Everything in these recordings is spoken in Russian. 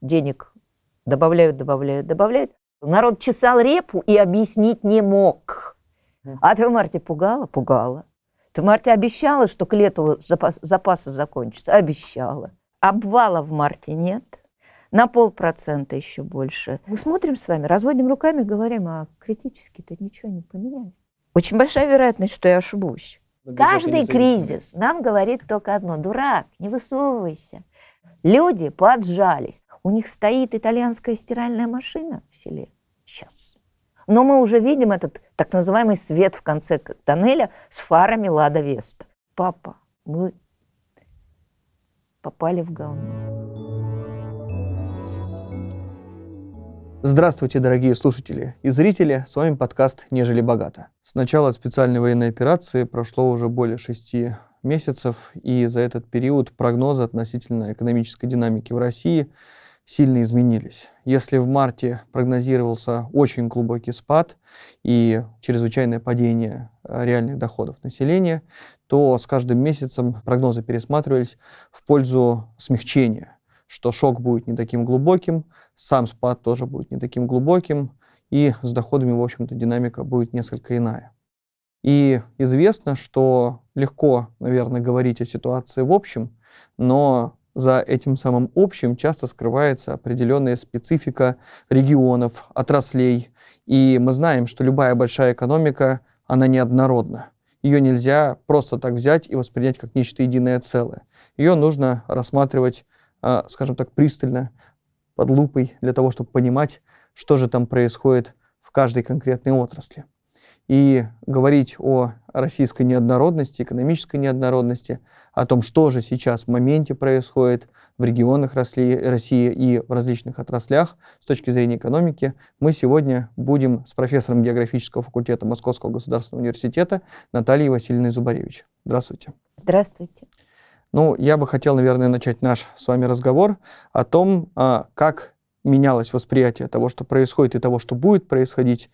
денег добавляют, добавляют, добавляют. Народ чесал репу и объяснить не мог. А ты в марте пугала? Пугала. Ты в марте обещала, что к лету запас, запасы закончатся? Обещала. Обвала в марте нет. На полпроцента еще больше. Мы смотрим с вами, разводим руками, говорим, а критически-то ничего не поменяли. Очень большая вероятность, что я ошибусь. Каждый кризис нам говорит только одно. Дурак, не высовывайся. Люди поджались. У них стоит итальянская стиральная машина в селе. Сейчас. Но мы уже видим этот так называемый свет в конце тоннеля с фарами Лада Веста. Папа, мы попали в говно. Здравствуйте, дорогие слушатели и зрители, с вами подкаст «Нежели богато». С начала специальной военной операции прошло уже более шести месяцев, и за этот период прогнозы относительно экономической динамики в России сильно изменились. Если в марте прогнозировался очень глубокий спад и чрезвычайное падение э, реальных доходов населения, то с каждым месяцем прогнозы пересматривались в пользу смягчения что шок будет не таким глубоким, сам спад тоже будет не таким глубоким, и с доходами, в общем-то, динамика будет несколько иная. И известно, что легко, наверное, говорить о ситуации в общем, но за этим самым общим часто скрывается определенная специфика регионов, отраслей. И мы знаем, что любая большая экономика, она неоднородна. Ее нельзя просто так взять и воспринять как нечто единое целое. Ее нужно рассматривать а, скажем так, пристально, под лупой, для того, чтобы понимать, что же там происходит в каждой конкретной отрасли. И говорить о российской неоднородности, экономической неоднородности, о том, что же сейчас в моменте происходит в регионах России и в различных отраслях с точки зрения экономики, мы сегодня будем с профессором географического факультета Московского государственного университета Натальей Васильевной Зубаревич. Здравствуйте. Здравствуйте. Ну, я бы хотел, наверное, начать наш с вами разговор о том, а, как менялось восприятие того, что происходит и того, что будет происходить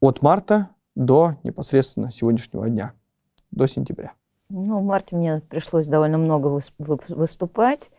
от марта до непосредственно сегодняшнего дня, до сентября. Ну, в марте мне пришлось довольно много выступать,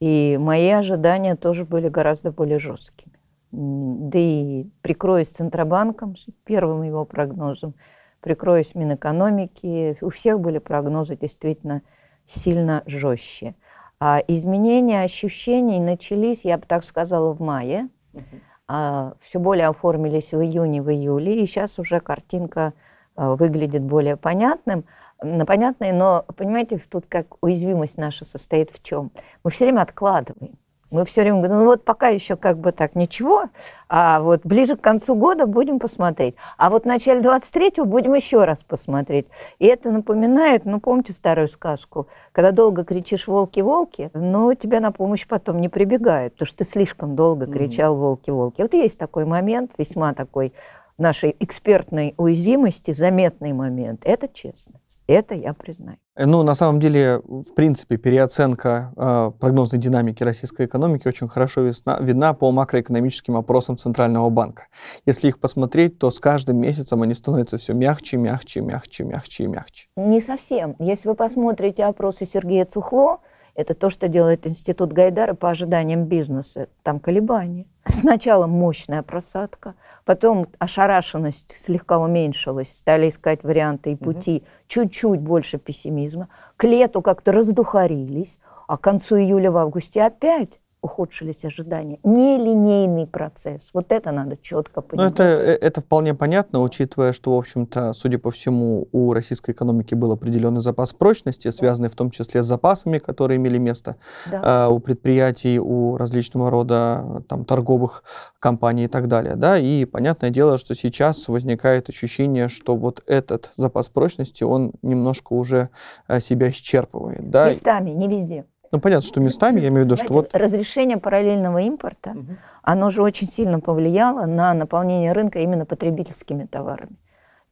и мои ожидания тоже были гораздо более жесткими. Да и прикроясь Центробанком, первым его прогнозом, прикроясь Минэкономики, у всех были прогнозы действительно сильно жестче. А изменения ощущений начались, я бы так сказала, в мае. Uh-huh. А, все более оформились в июне, в июле, и сейчас уже картинка а, выглядит более понятным, понятной, но, понимаете, тут как уязвимость наша состоит в чем? Мы все время откладываем. Мы все время говорим, ну вот пока еще как бы так ничего, а вот ближе к концу года будем посмотреть. А вот в начале 23-го будем еще раз посмотреть. И это напоминает, ну помните старую сказку, когда долго кричишь «волки-волки», но тебя на помощь потом не прибегают, потому что ты слишком долго кричал «волки-волки». Вот есть такой момент, весьма такой нашей экспертной уязвимости, заметный момент. Это честность. Это я признаю. Ну, на самом деле, в принципе, переоценка э, прогнозной динамики российской экономики очень хорошо весна, видна по макроэкономическим опросам Центрального банка. Если их посмотреть, то с каждым месяцем они становятся все мягче, мягче, мягче, мягче и мягче. Не совсем. Если вы посмотрите опросы Сергея Цухло, это то, что делает Институт Гайдара по ожиданиям бизнеса. Там колебания. Сначала мощная просадка, потом ошарашенность слегка уменьшилась, стали искать варианты и пути, угу. чуть-чуть больше пессимизма. К лету как-то раздухарились, а к концу июля в августе опять ухудшились ожидания. Нелинейный процесс. Вот это надо четко понимать. Ну, это, э, это вполне понятно, учитывая, что, в общем-то, судя по всему, у российской экономики был определенный запас прочности, связанный в том числе с запасами, которые имели место да. э, у предприятий, у различного рода там, торговых компаний и так далее. Да? И понятное дело, что сейчас возникает ощущение, что вот этот запас прочности, он немножко уже э, себя исчерпывает. Да? Местами, не везде. Ну, понятно, что местами, я имею в виду, что вот... Разрешение параллельного импорта, угу. оно же очень сильно повлияло на наполнение рынка именно потребительскими товарами.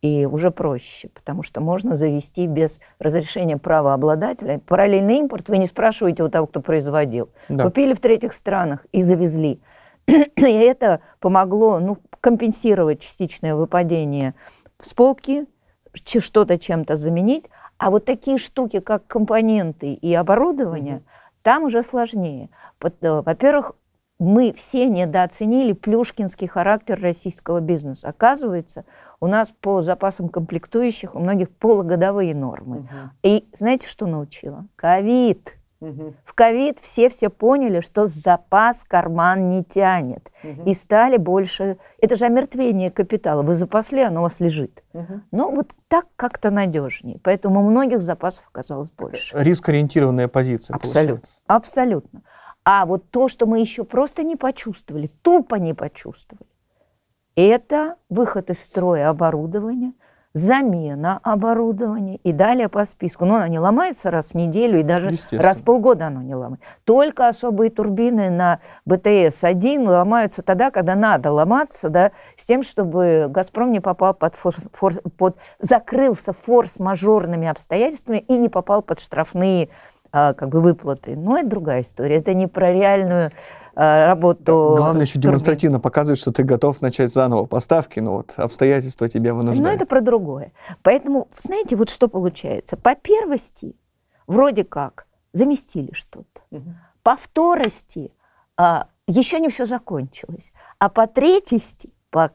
И уже проще, потому что можно завести без разрешения правообладателя. Параллельный импорт вы не спрашиваете у того, кто производил. Да. Купили в третьих странах и завезли. и это помогло ну, компенсировать частичное выпадение с полки, что-то чем-то заменить. А вот такие штуки, как компоненты и оборудование, mm-hmm. там уже сложнее. Э, во-первых, мы все недооценили плюшкинский характер российского бизнеса. Оказывается, у нас по запасам комплектующих у многих полугодовые нормы. Мгм. И знаете, что научила? Ковид. В ковид все все поняли, что запас карман не тянет. Мгм. И стали больше... Это же омертвение капитала. Вы запасли, оно у вас лежит. Мгм. Ну, вот так как-то надежнее. Поэтому у многих запасов оказалось больше. Рискоориентированная позиция Абсолютно. получается. Абсолютно. А вот то, что мы еще просто не почувствовали, тупо не почувствовали, это выход из строя оборудования, замена оборудования и далее по списку. Но оно не ломается раз в неделю и даже раз в полгода оно не ломается. Только особые турбины на БТС-1 ломаются тогда, когда надо ломаться, да, с тем, чтобы «Газпром» не попал под, форс- форс- под закрылся форс-мажорными обстоятельствами и не попал под штрафные как бы выплаты. Но это другая история. Это не про реальную а, работу. Главное еще турбин. демонстративно показывать, что ты готов начать заново поставки, но вот обстоятельства тебя вынуждают. Но это про другое. Поэтому, знаете, вот что получается. По первости вроде как заместили что-то. Мгм. По вторости а, еще не все закончилось. А по третьести, по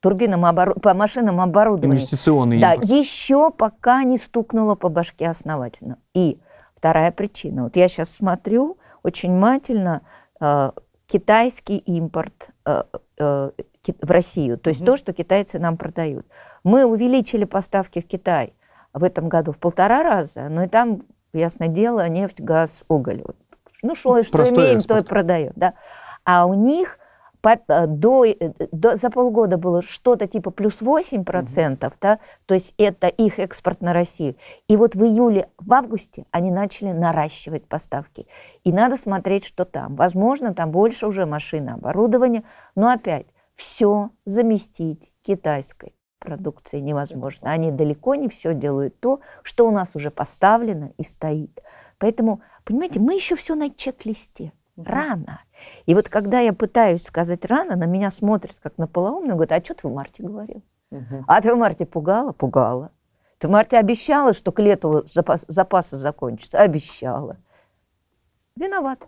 турбинам, обору- по машинам оборудования, Инвестиционный да, импорт. еще пока не стукнуло по башке основательно. И вторая причина. Вот я сейчас смотрю очень внимательно э, китайский импорт э, э, в Россию, то есть Мгм. то, что китайцы нам продают. Мы увеличили поставки в Китай в этом году в полтора раза, но и там, ясное дело, нефть, газ, уголь. Вот. Ну, что, что Простой имеем, то и экспорт. продаем. Да. А у них по- э, до, э, до- за полгода было что-то типа плюс 8%, да, то есть это их экспорт на Россию. И вот в июле, в августе они начали наращивать поставки. И надо смотреть, что там. Возможно, там больше уже машин, оборудования, но опять все заместить китайской продукцией невозможно. Они далеко не все делают то, что у нас уже поставлено и стоит. Поэтому, понимаете, мы еще все на чек-листе. Рано. И вот когда я пытаюсь сказать рано, на меня смотрят как на полоумную, говорят, а что ты в марте говорил? Мгм. А ты в марте пугала? Пугала. Ты в марте обещала, что к лету запас, запасы закончатся? Обещала. Виноват.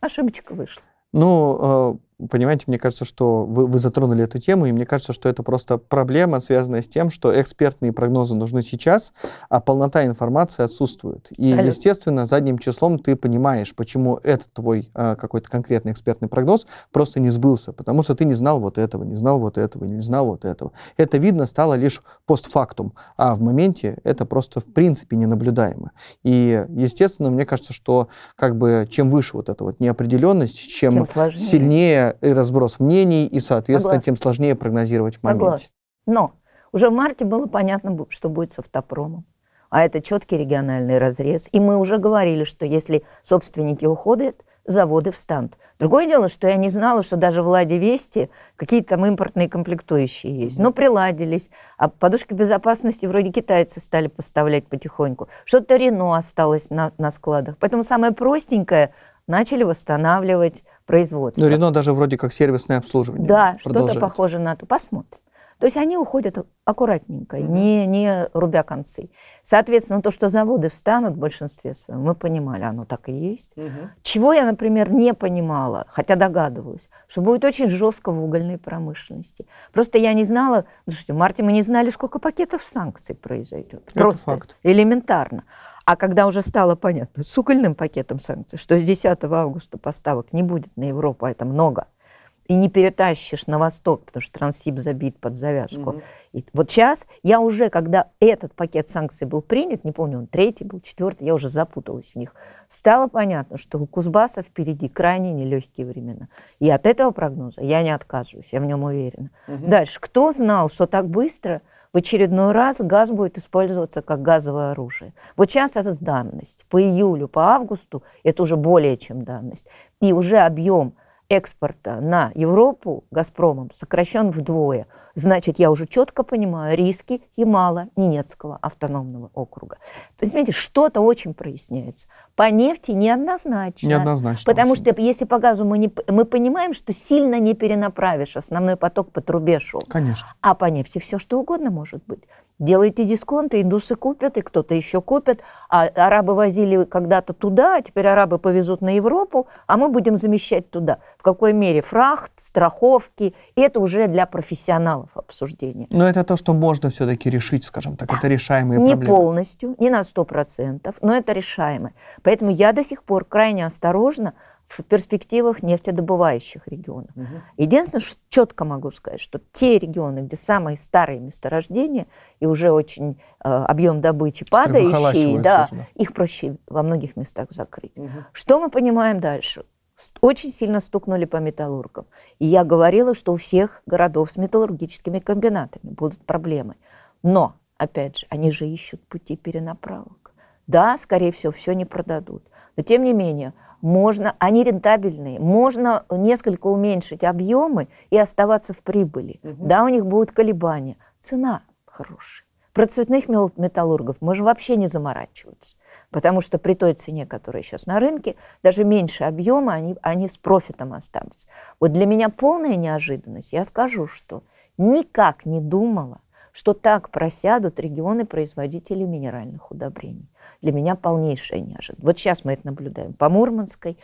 Ошибочка вышла. Ну, э, понимаете, мне кажется, что вы, вы затронули эту тему, и мне кажется, что это просто проблема, связанная с тем, что экспертные прогнозы нужны сейчас, а полнота информации отсутствует. И, Абсолютно. естественно, задним числом ты понимаешь, почему этот твой э, какой-то конкретный экспертный прогноз просто не сбылся, потому что ты не знал вот этого, не знал вот этого, не знал вот этого. Это видно стало лишь постфактум, а в моменте это просто в принципе ненаблюдаемо. И, естественно, мне кажется, что как бы чем выше вот эта вот неопределенность, чем, сложнее. сильнее и разброс мнений, и, соответственно, Согласна. тем сложнее прогнозировать в моменте. Согласна. Но уже в марте было понятно, что будет с автопромом. А это четкий региональный разрез. И мы уже говорили, что если собственники уходят, заводы встанут. Другое дело, что я не знала, что даже в «Ладе Вести» какие-то там импортные комплектующие есть. Но приладились. А подушки безопасности вроде китайцы стали поставлять потихоньку. Что-то Рено осталось на, на складах. Поэтому самое простенькое начали восстанавливать производство. Ну, Рено даже вроде как сервисное обслуживание Да, что-то похоже на то. Посмотрим. То есть они уходят аккуратненько, не, не рубя концы. Соответственно, то, что заводы встанут в большинстве своем, мы понимали, оно так и есть. Мгм. Чего я, например, не понимала, хотя догадывалась, что будет очень жестко в угольной промышленности. Просто я не знала, слушайте, в марте мы не знали, сколько пакетов санкций произойдет. Это Просто факт. элементарно. А когда уже стало понятно с угольным пакетом санкций, что с 10 августа поставок не будет на Европу, а это много, и не перетащишь на восток, потому что Транссиб забит под завязку. Мгм. И вот сейчас я уже, когда этот пакет санкций был принят, не помню, он третий был, четвертый, я уже запуталась в них, стало понятно, что у Кузбасса впереди крайне нелегкие времена. И от этого прогноза я не отказываюсь, я в нем уверена. Мгм. Дальше, кто знал, что так быстро в очередной раз газ будет использоваться как газовое оружие? Вот сейчас это данность. По июлю, по августу это уже более чем данность. И уже объем экспорта на Европу «Газпромом» сокращен вдвое. Значит, я уже четко понимаю риски Ямало-Ненецкого автономного округа. То есть, понимаете, что-то очень проясняется. По нефти неоднозначно. Неоднозначно. Потому очень. что если по газу мы, не, мы понимаем, что сильно не перенаправишь, основной поток по трубе шел. Конечно. А по нефти все что угодно может быть. делайте дисконты, индусы купят, и кто-то еще купит. А арабы возили когда-то туда, а теперь арабы повезут на Европу, а мы будем замещать туда. В какой мере? Фрахт, страховки. И это уже для профессионалов обсуждение. Но это то, что можно все-таки решить, скажем так. Это решаемые Не проблемы. полностью, не на 100%, но это решаемо. Поэтому я до сих пор крайне осторожна в перспективах нефтедобывающих регионов. Единственное, что четко могу сказать, что те регионы, где самые старые месторождения и уже очень э, объем добычи падающий, да, их проще во многих местах закрыть. Что мы понимаем дальше? Очень сильно стукнули по металлургам. И я говорила, что у всех городов с металлургическими комбинатами будут проблемы. Но, опять же, они же ищут пути перенаправок. Да, скорее всего, все не продадут. Но, тем не менее, можно, они рентабельные, можно несколько уменьшить объемы и оставаться в прибыли. Да, у них будут колебания. Цена хорошая. Про цветных металлургов можно вообще не заморачиваться, потому что при той цене, которая сейчас на рынке, даже меньше объема, они, они с профитом останутся. Вот для меня полная неожиданность. Я скажу, что никак не думала, что так просядут регионы-производители минеральных удобрений. Для меня полнейшая неожиданность. Вот сейчас мы это наблюдаем. По Мурманской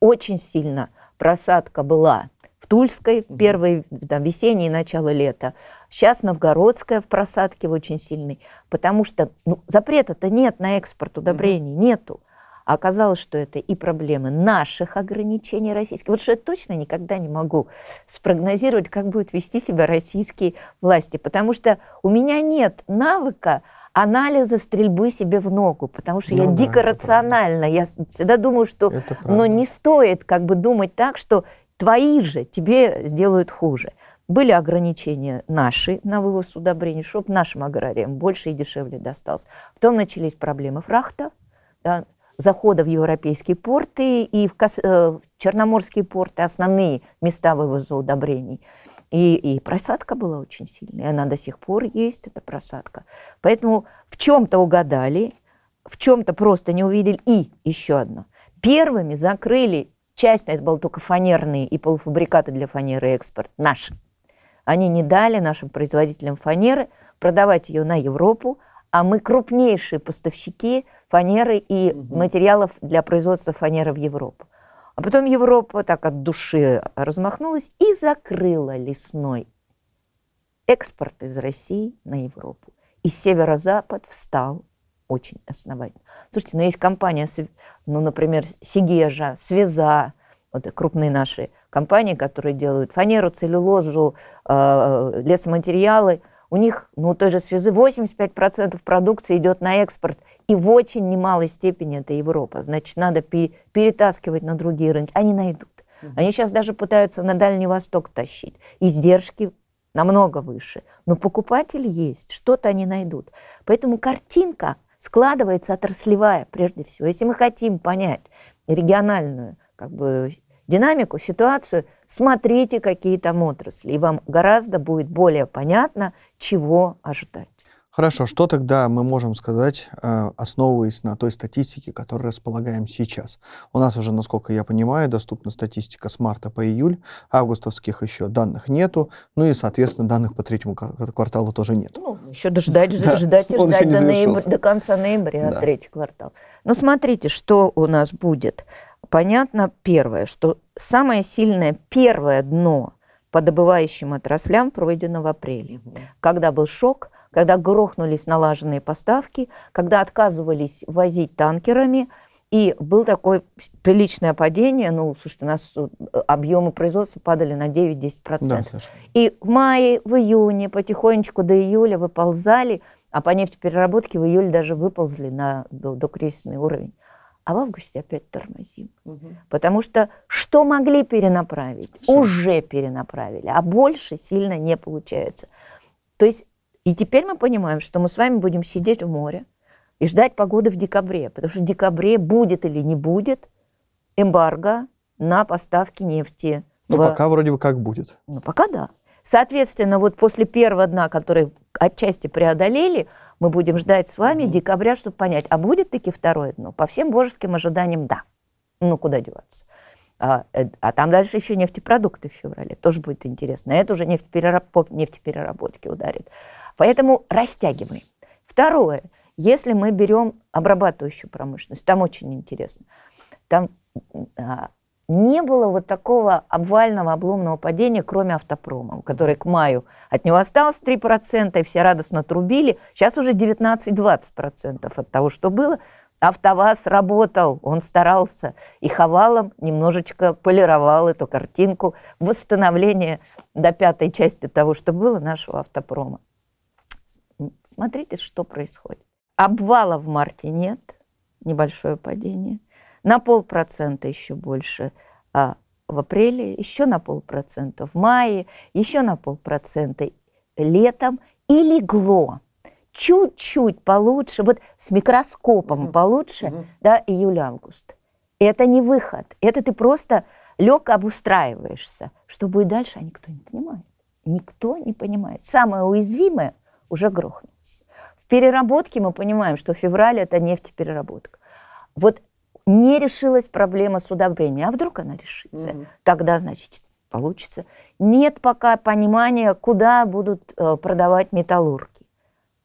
очень сильно просадка была в Тульской, в первые там, весенние начало лета. Сейчас Новгородская в просадке очень сильной, потому что ну, запрета-то нет на экспорт удобрений, нету. А оказалось, что это и проблемы наших ограничений российских. Вот что я точно никогда не могу спрогнозировать, как будут вести себя российские власти, потому что у меня нет навыка анализа стрельбы себе в ногу, потому что я Ну да, дико рациональна. Я всегда думаю, что но правда. не стоит как бы думать так, что твои же тебе сделают хуже. Были ограничения наши на вывоз удобрений, чтобы нашим аграриям больше и дешевле досталось. Потом начались проблемы фрахта, да, захода в европейские порты и в, Кас- э, в черноморские порты, основные места вывоза удобрений. И, и просадка была очень сильная, она до сих пор есть, эта просадка. Поэтому в чем-то угадали, в чем-то просто не увидели. И еще одно. Первыми закрыли, часть, это было только фанерные и полуфабрикаты для фанеры экспорт, наши. Они не дали нашим производителям фанеры продавать ее на Европу, а мы крупнейшие поставщики фанеры и материалов для производства фанеры в Европу. А потом Европа так от души размахнулась и закрыла лесной экспорт из России на Европу. И северо-запад встал очень основательно. Слушайте, ну есть компания, ну, например, Сигежа, Связа, вот крупные наши компании, которые делают фанеру, целлюлозу, э, лесоматериалы. У них, ну, у той же Связы 85% продукции идет на экспорт, и в очень немалой степени это Европа. Значит, надо пе- перетаскивать на другие рынки. Они найдут. Они сейчас даже пытаются на Дальний Восток тащить. Издержки намного выше. Но покупатель есть, что-то они найдут. Поэтому картинка складывается отраслевая прежде всего. Если мы хотим понять региональную как бы, динамику, ситуацию, смотрите, какие там отрасли, и вам гораздо будет более понятно, чего ожидать. Хорошо, что тогда мы можем сказать, э, основываясь на той статистике, которой располагаем сейчас? У нас уже, насколько я понимаю, доступна статистика с марта по июль, августовских еще данных нету, ну и, соответственно, данных по третьему квар- кварталу тоже нет. Ну, еще дождать, Да, ждать и ждать до, ноября- завершился. до конца ноября, Да. третий квартал. Ну, смотрите, что у нас будет. Понятно, первое, что самое сильное первое дно по добывающим отраслям пройдено в апреле, когда был шок, когда грохнулись налаженные поставки, когда отказывались возить танкерами, и был такое приличное падение, ну, слушайте, у нас э, объемы производства падали на 9-10%. Да, Саша. И в мае, в июне потихонечку до июля выползали, а по нефтепереработке в июле даже выползли на до, докризисный уровень. А в августе опять тормозим. Потому что что могли перенаправить, Всё. уже перенаправили, а больше сильно не получается. То есть и теперь мы понимаем, что мы с вами будем сидеть в море и ждать погоды в декабре, потому что в декабре будет или не будет эмбарго на поставки нефти. Ну, в- пока вроде бы как будет. ну, пока да. Соответственно, вот после первого дна, который отчасти преодолели, мы будем ждать с вами декабря, чтобы понять, а будет таки второе дно? По всем божеским ожиданиям, да. Ну, куда деваться. А, э, а там дальше еще нефтепродукты в феврале. Тоже будет интересно. Это уже нефтеперераб... по нефтепереработке ударит. Поэтому растягиваем. Второе. Если мы берем обрабатывающую промышленность, там очень интересно. Там а, не было вот такого обвального обломного падения, кроме автопрома, который к маю от него осталось 3%, и все радостно трубили. Сейчас уже 19-20% от того, что было. АвтоВАЗ работал, он старался, и Ховалом немножечко полировал эту картинку восстановления до пятой части того, что было нашего автопрома. Смотрите, что происходит. Обвала в марте нет, небольшое падение. На полпроцента еще больше а в апреле, еще на полпроцента в мае, еще на полпроцента летом и легло чуть-чуть получше, вот с микроскопом получше, да, июль-август. Это не выход, это ты просто лег обустраиваешься. Что будет дальше, а никто не понимает. Никто не понимает. Самое уязвимое уже грохнулось. В переработке мы понимаем, что февраль – это нефтепереработка. Вот не решилась проблема с удобрением, а вдруг она решится? Угу. Тогда, значит, получится. Нет пока понимания, куда будут э, продавать металлурги.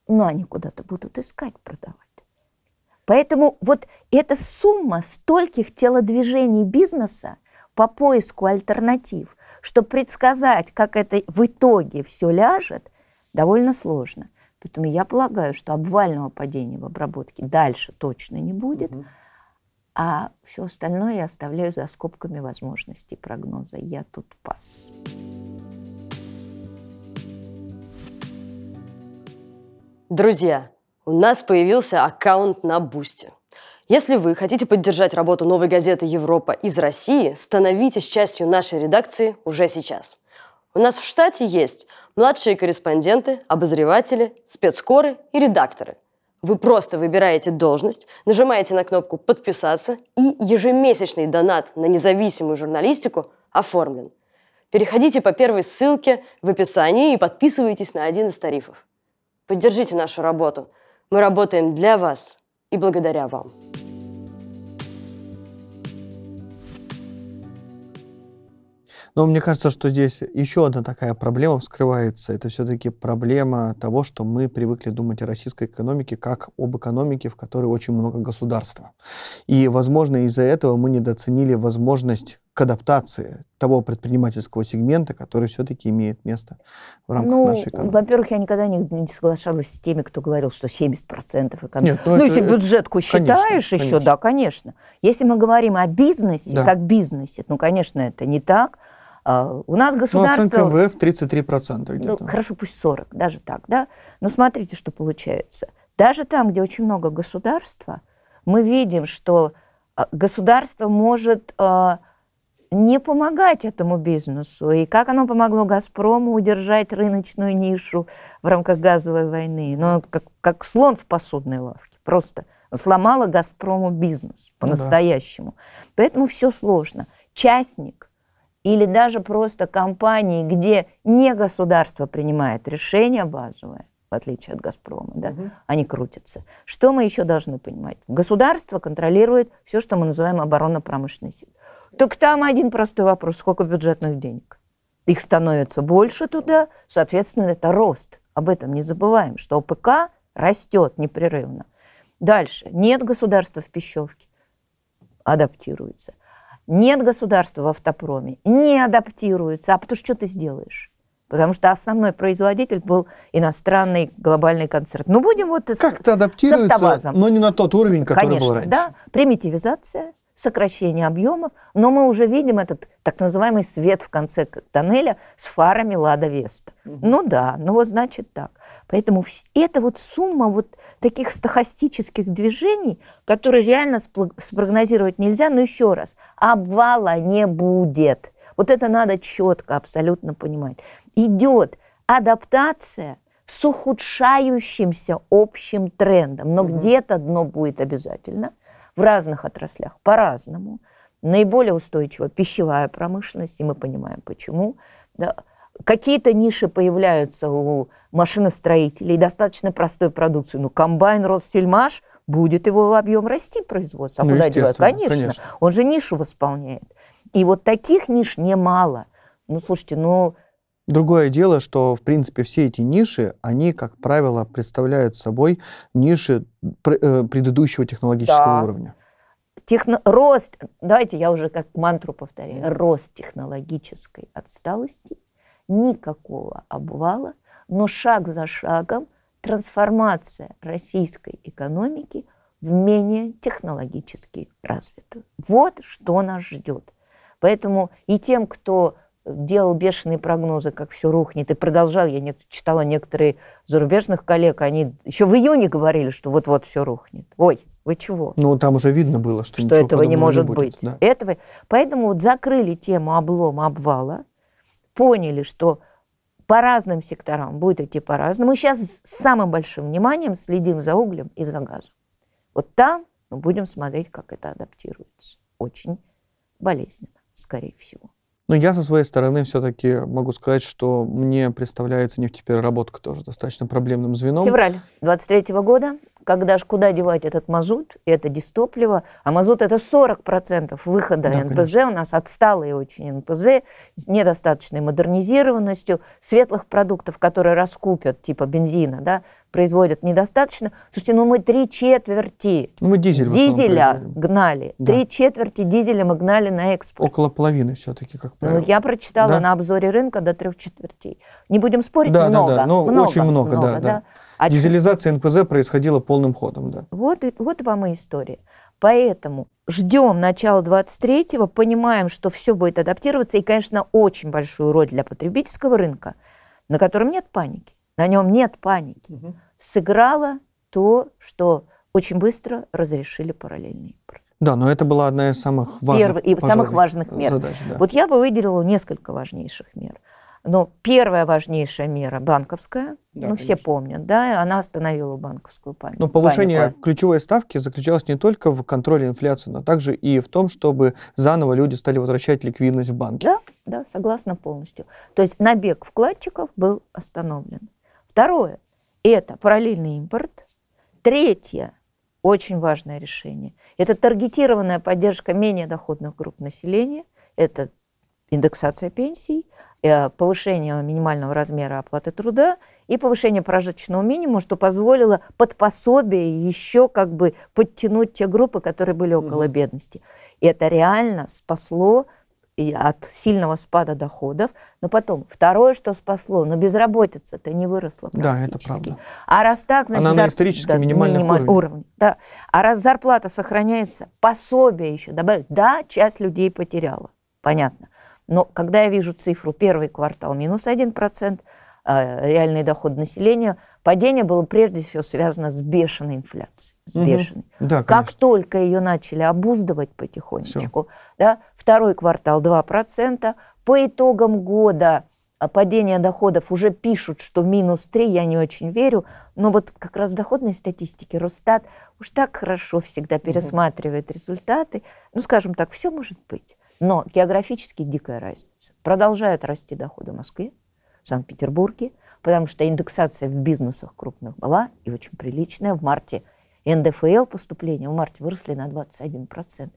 Но они куда-то будут искать продавать. Поэтому вот эта сумма стольких телодвижений бизнеса по поиску альтернатив, чтобы предсказать, как это в итоге все ляжет, довольно сложно. Поэтому я полагаю, что обвального падения в обработке дальше точно не будет. Угу. А все остальное я оставляю за скобками возможностей прогноза. Я тут пас. Друзья, у нас появился аккаунт на Boosty. Если вы хотите поддержать работу новой газеты «Европа» из России, становитесь частью нашей редакции уже сейчас. У нас в штате есть младшие корреспонденты, обозреватели, спецкоры и редакторы – вы просто выбираете должность, нажимаете на кнопку «Подписаться» и ежемесячный донат на независимую журналистику оформлен. Переходите по первой ссылке в описании и подписывайтесь на один из тарифов. Поддержите нашу работу. Мы работаем для вас и благодаря вам. Но мне кажется, что здесь еще одна такая проблема вскрывается. Это все-таки проблема того, что мы привыкли думать о российской экономике как об экономике, в которой очень много государства. И, возможно, из-за этого мы недооценили возможность к адаптации того предпринимательского сегмента, который все-таки имеет место в рамках ну, нашей экономики. Во-первых, я никогда не, не соглашалась с теми, кто говорил, что 70% экономики. Нет, ну, ну это, если бюджетку считаешь конечно, еще, конечно. да, конечно. Если мы говорим о бизнесе, да. как бизнесе, ну, конечно, это не так. А, у нас государство... Ну, оценка МВФ 33% где-то. Ну, хорошо, пусть 40, даже так, да? Но смотрите, что получается. Даже там, где очень много государства, мы видим, что а, государство может а, не помогать этому бизнесу. И как оно помогло «Газпрому» удержать рыночную нишу в рамках газовой войны? Ну, как, как слон в посудной лавке. Просто сломало «Газпрому» бизнес по-настоящему. Ну, да. Поэтому все сложно. Частник или даже просто компании, где не государство принимает решение базовое, в отличие от «Газпрома», да, угу. они крутятся. Что мы еще должны понимать? Государство контролирует все, что мы называем оборонно-промышленной силой. Так там один простой вопрос, сколько бюджетных денег? Их становится больше туда, соответственно, это рост. Об этом не забываем, что ОПК растет непрерывно. Дальше. Нет государства в пищевке. Адаптируется. Нет государства в автопроме, не адаптируется. А потому что что ты сделаешь? Потому что основной производитель был иностранный глобальный концерт. Ну, будем вот Как-то адаптируется, но не на тот уровень, который Конечно, был раньше. да. Примитивизация, сокращение объемов, но мы уже видим этот так называемый свет в конце тоннеля с фарами Лада Веста. Угу. Ну да, ну вот значит так. Поэтому это вот сумма вот таких стахастических движений, которые реально спрогнозировать нельзя, но еще раз, обвала не будет. Вот это надо четко абсолютно понимать. Идет адаптация с ухудшающимся общим трендом, но угу. где-то дно будет обязательно – в разных отраслях по-разному. Наиболее устойчива пищевая промышленность, и мы понимаем, почему. Да. Какие-то ниши появляются у машиностроителей, достаточно простой продукции. Ну, комбайн Россельмаш, будет его объем расти производства. А ну, куда девать? Конечно. конечно. Он же нишу восполняет. И вот таких ниш немало. Ну, слушайте, ну, Другое дело, что, в принципе, все эти ниши, они, как правило, представляют собой ниши э, предыдущего технологического Да. уровня. техно... рост, давайте я уже как мантру повторяю, рост технологической отсталости, никакого обвала, но шаг за шагом трансформация российской экономики в менее технологически развитую. Вот что нас ждет. Поэтому и тем, кто делал бешеные прогнозы, как все рухнет, и продолжал, я не, читала некоторые зарубежных коллег, они еще в июне говорили, что вот-вот все рухнет. Ой, вы чего? Ну, там уже видно было, что, что этого не может будет, быть. да. Этого, поэтому вот закрыли тему облома, обвала, поняли, что по разным секторам будет идти по-разному. Сейчас с самым большим вниманием следим за углем и за газом. Вот там мы будем смотреть, как это адаптируется. Очень болезненно, скорее всего. Но я со своей стороны все-таки могу сказать, что мне представляется нефтепереработка тоже достаточно проблемным звеном. Февраль 23 года, когда ж куда девать этот мазут, и это дистопливо, а мазут это 40% выхода Да, НПЗ, у нас отсталые очень НПЗ, с недостаточной модернизированностью, светлых продуктов, которые раскупят, типа бензина, да, производят недостаточно. Слушайте, ну мы три четверти Ну, мы дизель дизеля гнали, Да. три четверти дизеля мы гнали на экспорт. Около половины все-таки, как Ну, правило. я прочитала Да? на обзоре рынка до трех четвертей. Не будем спорить, Да, да, много, да, ну, много, очень много, да, да. А Дизелизация НПЗ происходила полным ходом, да. Вот, и- вот вам и история. Поэтому ждем начала 23-го, понимаем, что все будет адаптироваться, и, конечно, очень большую роль для потребительского рынка, на котором нет паники, на нем нет паники, сыграло то, что очень быстро разрешили параллельный импорт. Да, но это была одна из самых важных, Первый- и пожалуй, самых важных мер. задач. да. Вот я бы выделила несколько важнейших мер. Но первая важнейшая мера банковская, Да, ну все конечно. помнят, да, она остановила банковскую панику. Но повышение панику. ключевой ставки заключалось не только в контроле инфляции, но также и в том, чтобы заново люди стали возвращать ликвидность в банки. Да, да, согласна полностью. То есть набег вкладчиков был остановлен. Второе – это параллельный импорт. Третье – очень важное решение – это таргетированная поддержка менее доходных групп населения. Это индексация пенсий, э, повышение минимального размера оплаты труда и повышение прожиточного минимума, что позволило под пособие еще как бы подтянуть те группы, которые были около Мгм. бедности. И это реально спасло и от сильного спада доходов. Но потом, второе, что спасло, но безработица-то не выросла Да, это правда. А раз так, значит... Она на зар- исторически минимальных уровнях. уровнях, Да. А раз зарплата сохраняется, пособие еще добавить. Да, часть людей потеряла, понятно. Но когда я вижу цифру первый квартал минус 1%, э, реальный доход населения, падение было прежде всего связано с бешеной инфляцией. С бешеной. Да, Как только ее начали обуздывать потихонечку, да, второй квартал 2%, по итогам года а, падение доходов уже пишут, что минус 3, я не очень верю, но вот как раз в доходной статистике Росстат уж так хорошо всегда пересматривает результаты. Ну, скажем так, все может быть. Но географически дикая разница. Продолжают расти доходы в Москве, в Санкт-Петербурге, потому что индексация в бизнесах крупных была и очень приличная. В марте НДФЛ поступления в марте выросли на 21%.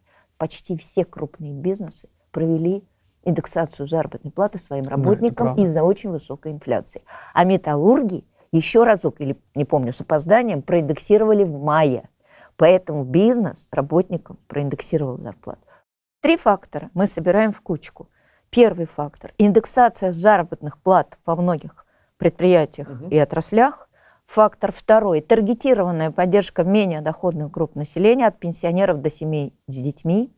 Почти все крупные бизнесы провели индексацию заработной платы своим работникам правда. из-за очень высокой инфляции. А металлурги еще разок, или не помню, с опозданием, проиндексировали в мае. Поэтому бизнес работникам проиндексировал зарплату. Три фактора мы собираем в кучку. Первый фактор – индексация заработных плат во многих предприятиях и отраслях. Фактор второй – таргетированная поддержка менее доходных групп населения от пенсионеров до семей с детьми.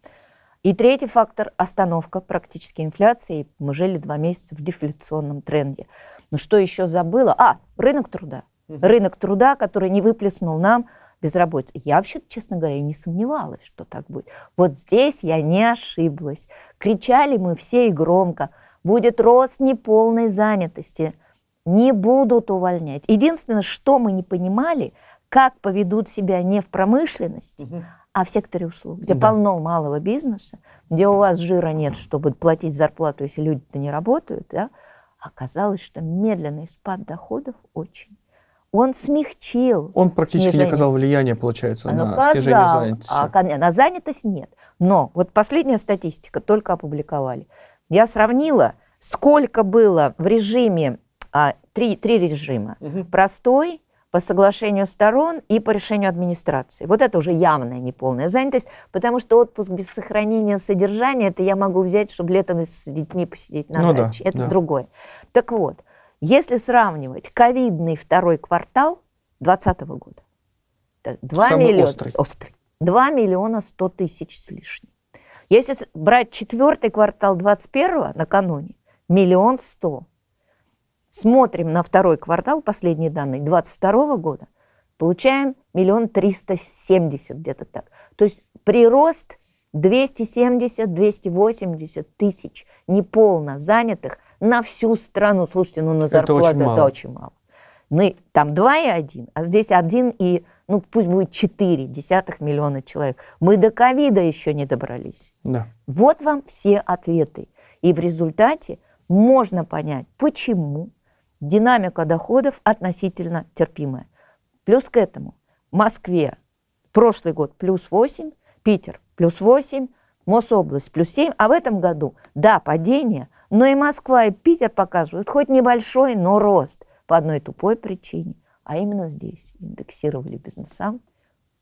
И третий фактор – остановка практически инфляции. Мы жили два месяца в дефляционном тренде. Ну что еще забыла? А, рынок труда. Рынок труда, который не выплеснул нам безработицу. Я вообще, честно говоря, не сомневалась, что так будет. Вот здесь я не ошиблась. Кричали мы все и громко. Будет рост неполной занятости. Не будут увольнять. Единственное, что мы не понимали, как поведут себя не в промышленности, а в секторе услуг, где Да. полно малого бизнеса, где у вас жира нет, чтобы платить зарплату, если люди-то не работают, да, оказалось, что медленный спад доходов очень. Он смягчил Он практически не снижение. оказал влияния, получается, Он на оказал, снижение занятости. а на занятость нет. Но вот последняя статистика только опубликовали. Я сравнила, сколько было в режиме, а, три, три режима. Простой, по соглашению сторон и по решению администрации. Вот это уже явная неполная занятость, потому что отпуск без сохранения содержания, это я могу взять, чтобы летом с детьми посидеть на Ну да, даче. это да. другое. Так вот, если сравнивать ковидный второй квартал 2020 года, это 2 Самый миллиона, острый. 2 миллиона 100 тысяч с лишним. Если брать четвертый квартал 21 накануне, миллион сто. Смотрим на второй квартал, последние данные, 22 года, получаем миллион триста семьдесят где-то так. То есть прирост 270-280 тысяч неполно занятых на всю страну. Слушайте, ну на Это зарплату очень это мало. очень мало. Мы там 2,1, а здесь 1 и, ну пусть будет 4 десятых миллиона человек. Мы до ковида еще не добрались. Да. Вот вам все ответы. И в результате можно понять, почему динамика доходов относительно терпимая. Плюс к этому Москве прошлый год плюс 8, Питер плюс 8, Мособласть плюс 7, а в этом году, да, падение, но и Москва, и Питер показывают хоть небольшой, но рост по одной тупой причине, а именно здесь индексировали бизнесам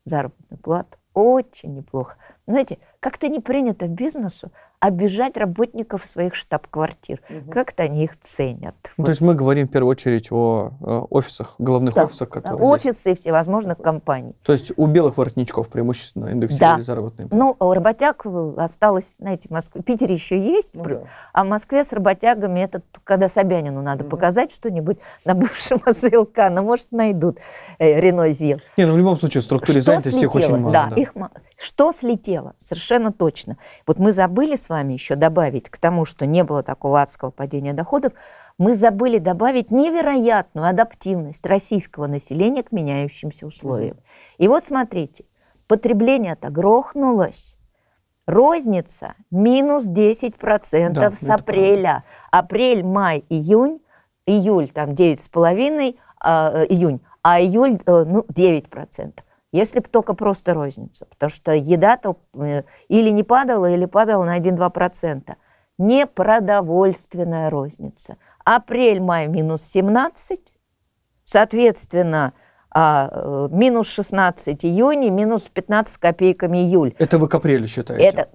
заработную плату. Очень неплохо. Знаете, как-то не принято бизнесу обижать работников своих штаб-квартир. Как-то они их ценят. Ну, Вот. То есть мы говорим в первую очередь о, э, офисах, головных Да, офисах, которые здесь. Офисы всевозможных компаний. То есть у белых воротничков преимущественно индексировали Да. заработные платы. Ну, у работяг э, осталось, знаете, в Москве, в Питере еще есть, Ну да. а в Москве с работягами это когда Собянину надо показать что-нибудь на бывшем СЛК, но может найдут э, Рено Зил. Не, ну в любом случае в структуре Что занятости их очень слетело? мало. Да, да. их Что слетело? Совершенно точно. Вот мы забыли с вами еще добавить к тому, что не было такого адского падения доходов, мы забыли добавить невероятную адаптивность российского населения к меняющимся условиям. И вот смотрите, потребление-то грохнулось. Розница минус 10% Да, с апреля. Апрель, май, июнь, июль там 9,5, а, э, июнь, а июль э, ну, 9%. Если бы только просто розница, потому что еда-то э, или не падала, или падала на 1-2%. Не продовольственная розница. Апрель-май минус 17, соответственно, а, э, минус 16 июнь и минус 15 с копейками июль. Это вы к апрелю считаете? Это